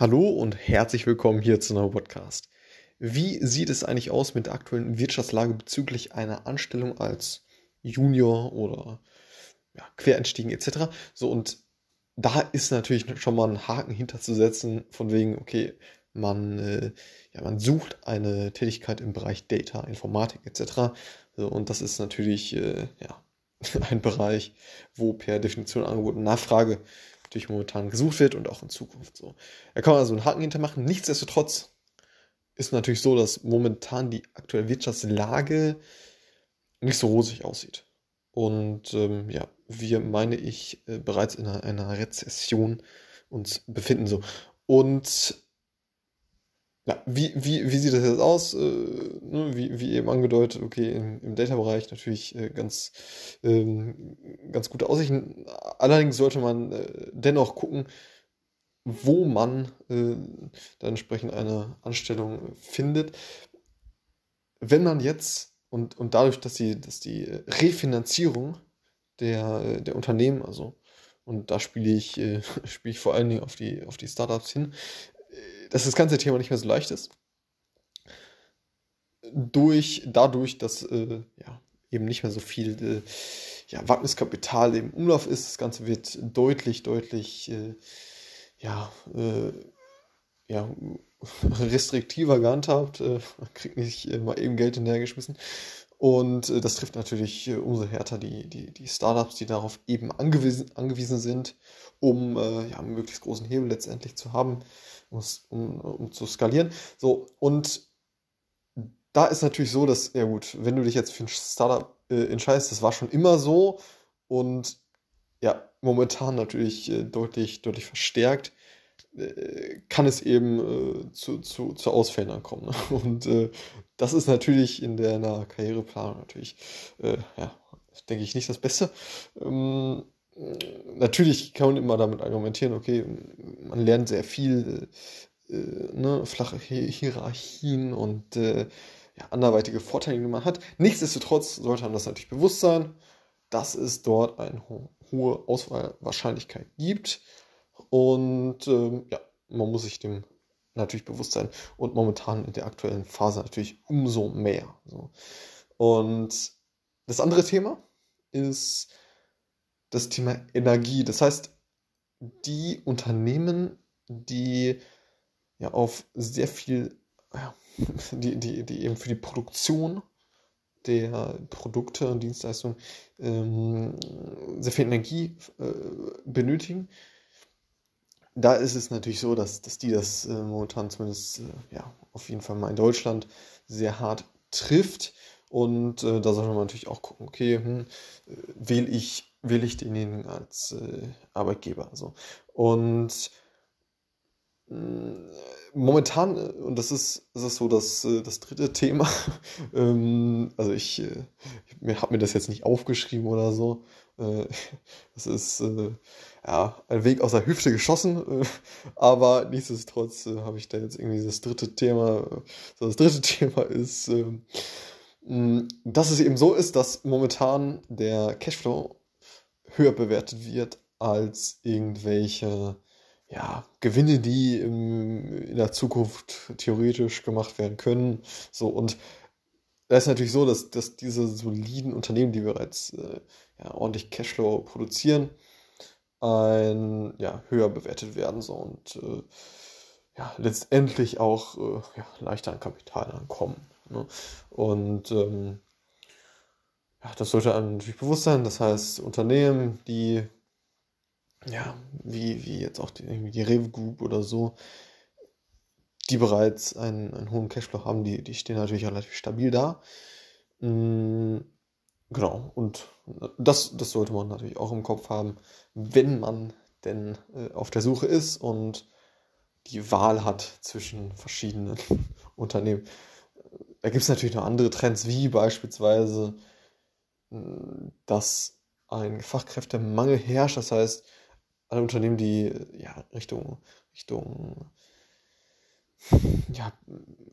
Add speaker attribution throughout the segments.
Speaker 1: Hallo und herzlich willkommen hier zu einem Podcast. Wie sieht es eigentlich aus mit der aktuellen Wirtschaftslage bezüglich einer Anstellung als Junior oder ja, Quereinstiegen etc.? So und da ist natürlich schon mal ein Haken hinterzusetzen, von wegen, okay, man, äh, ja, man sucht eine Tätigkeit im Bereich Data, Informatik etc. So, und das ist natürlich äh, ja, ein Bereich, wo per Definition Angebot und Nachfrage natürlich momentan gesucht wird und auch in Zukunft so. Da kann man also einen Haken hintermachen. Nichtsdestotrotz ist natürlich so, dass momentan die aktuelle Wirtschaftslage nicht so rosig aussieht. Und ähm, ja, wir, meine ich, äh, bereits in einer, einer Rezession uns befinden so. Und ja, wie, wie, wie sieht das jetzt aus? Äh, ne, wie, wie eben angedeutet, okay, im, im Data-Bereich natürlich äh, ganz, ähm, ganz gute Aussichten. Allerdings sollte man äh, dennoch gucken, wo man äh, dann entsprechend eine Anstellung findet. Wenn man jetzt und, und dadurch, dass die, dass die Refinanzierung der, der Unternehmen, also und da spiele ich, äh, spiele ich vor allen Dingen auf die, auf die Startups hin, dass das ganze Thema nicht mehr so leicht ist. Durch, dadurch, dass äh, ja, eben nicht mehr so viel äh, ja, Wagniskapital im Umlauf ist, das Ganze wird deutlich, deutlich äh, ja, äh, ja, restriktiver gehandhabt. Äh, man kriegt nicht mal eben Geld hinterhergeschmissen. Und äh, das trifft natürlich umso härter die, die, die Startups, die darauf eben angewiesen, angewiesen sind, um ja, einen möglichst großen Hebel letztendlich zu haben um, um zu skalieren. So, und da ist natürlich so, dass, ja gut, wenn du dich jetzt für ein Startup äh, entscheidest, das war schon immer so und ja, momentan natürlich äh, deutlich, deutlich verstärkt, äh, kann es eben äh, zu, zu, zu Ausfällen ankommen. Ne? Und äh, das ist natürlich in der, in der Karriereplanung natürlich, äh, ja, denke ich, nicht das Beste. Ähm, natürlich kann man immer damit argumentieren, okay, man lernt sehr viel, äh, ne, flache Hierarchien und äh, ja, anderweitige Vorteile, die man hat. Nichtsdestotrotz sollte man das natürlich bewusst sein, dass es dort eine ho hohe Auswahlwahrscheinlichkeit gibt. Und ähm, ja, man muss sich dem natürlich bewusst sein. Und momentan in der aktuellen Phase natürlich umso mehr. So. Und das andere Thema ist das Thema Energie. Das heißt, die Unternehmen, die ja auf sehr viel, die, die, die eben für die Produktion der Produkte und Dienstleistungen ähm, sehr viel Energie äh, benötigen. Da ist es natürlich so, dass, dass die das äh, momentan zumindest äh, ja, auf jeden Fall mal in Deutschland sehr hart trifft. Und äh, da sollte man natürlich auch gucken, okay, hm, äh, wähle ich will ich denjenigen als äh, Arbeitgeber. So. Und äh, momentan, äh, und das ist, das ist so das, äh, das dritte Thema, ähm, also ich, äh, ich habe mir das jetzt nicht aufgeschrieben oder so. Das ist ja, ein Weg aus der Hüfte geschossen, aber nichtsdestotrotz habe ich da jetzt irgendwie das dritte Thema. das dritte Thema ist, ähm, dass es eben so ist, dass momentan der Cashflow höher bewertet wird als irgendwelche ja, Gewinne, die im, in der Zukunft theoretisch gemacht werden können. So, und da ist natürlich so, dass, dass diese soliden Unternehmen, die bereits äh, ja, ordentlich Cashflow produzieren, ein, ja, höher bewertet werden. So, und äh, ja, letztendlich auch äh, ja, leichter an Kapital ankommen. Ne? Und ähm, ja, das sollte einem natürlich bewusst sein. Das heißt, Unternehmen, die, ja, wie, wie jetzt auch die, die Rewe Group oder so, die bereits einen, einen hohen Cashflow haben, die, die stehen natürlich relativ stabil da. Mhm, genau, und das, das sollte man natürlich auch im Kopf haben, wenn man denn äh, auf der Suche ist und die Wahl hat zwischen verschiedenen Unternehmen. Da gibt es natürlich noch andere Trends, wie beispielsweise dass ein Fachkräftemangel herrscht. Das heißt, alle Unternehmen, die ja, Richtung, Richtung ja,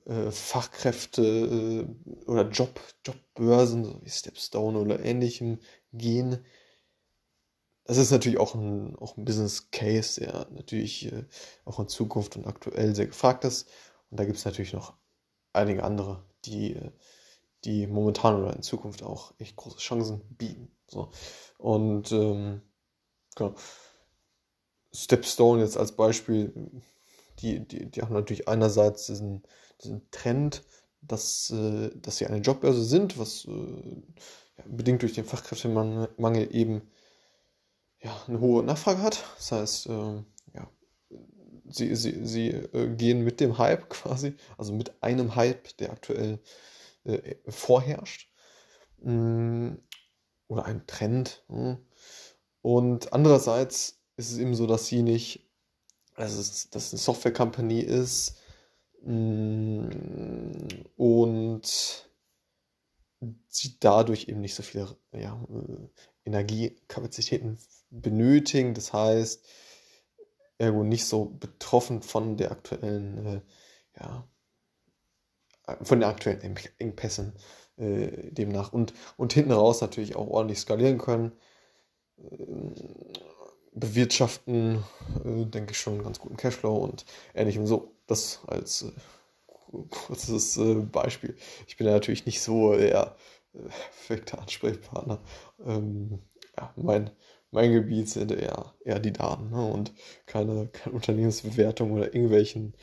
Speaker 1: äh, Fachkräfte äh, oder Job, Jobbörsen, so wie Stepstone oder ähnlichem gehen, das ist natürlich auch ein, auch ein Business Case, der natürlich äh, auch in Zukunft und aktuell sehr gefragt ist. Und da gibt es natürlich noch einige andere, die, äh, die momentan oder in Zukunft auch echt große Chancen bieten. So. Und ähm, genau. Stepstone jetzt als Beispiel, die, die, die haben natürlich einerseits diesen, diesen Trend, dass, äh, dass sie eine Jobbörse sind, was äh, ja, bedingt durch den Fachkräftemangel eben ja, eine hohe Nachfrage hat. Das heißt, äh, ja, sie, sie, sie äh, gehen mit dem Hype quasi, also mit einem Hype, der aktuell äh, vorherrscht. Mm, oder ein Trend. Mm. Und andererseits ist es eben so, dass sie nicht, es, dass es eine Software-Company ist mm, und sie dadurch eben nicht so viele ja, äh, Energiekapazitäten benötigen. Das heißt, ergo nicht so betroffen von der aktuellen, äh, ja, von den aktuellen Engpässen äh, demnach und, und hinten raus natürlich auch ordentlich skalieren können. Äh, bewirtschaften, äh, denke ich, schon ganz guten Cashflow und ähnlichem. So, das als äh, kurzes äh, Beispiel. Ich bin ja natürlich nicht so der perfekte Ansprechpartner. Ähm, ja, mein, mein Gebiet sind eher, eher die Daten ne? und keine, keine Unternehmensbewertung oder irgendwelchen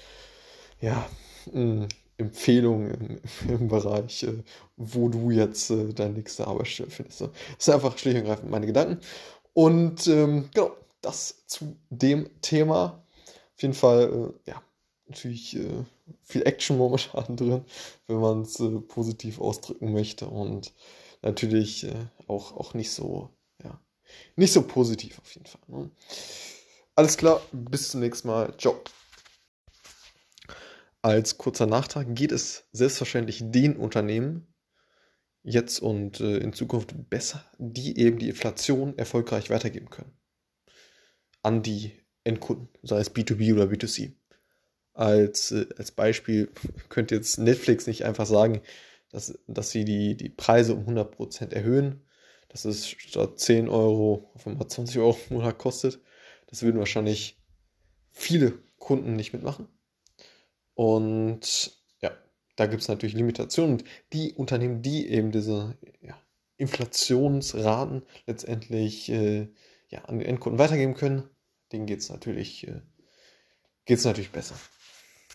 Speaker 1: ja, mh, hm, Empfehlungen im, Bereich, äh, wo du jetzt äh, deine nächste Arbeitsstelle findest. Das sind einfach schlicht und ergreifend meine Gedanken. Und ähm, genau, das zu dem Thema. Auf jeden Fall, äh, ja, natürlich äh, viel Action momentan drin, wenn man es positiv ausdrücken möchte. Und natürlich auch, auch nicht so, ja, nicht so positiv auf jeden Fall. Ne? Alles klar, bis zum nächsten Mal. Ciao. Als kurzer Nachtrag geht es selbstverständlich den Unternehmen jetzt und äh, in Zukunft besser, die eben die Inflation erfolgreich weitergeben können. An die Endkunden, sei es B2B oder B2C als, äh, als Beispiel könnte jetzt Netflix nicht einfach sagen, dass, dass sie die, die Preise um 100% erhöhen, dass es statt 10 Euro auf einmal 20 Euro im Monat kostet. Das würden wahrscheinlich viele Kunden nicht mitmachen. Und ja, da gibt es natürlich Limitationen. Die Unternehmen, die eben diese ja, Inflationsraten letztendlich äh, ja, an den Endkunden weitergeben können, denen geht es natürlich, äh, natürlich besser.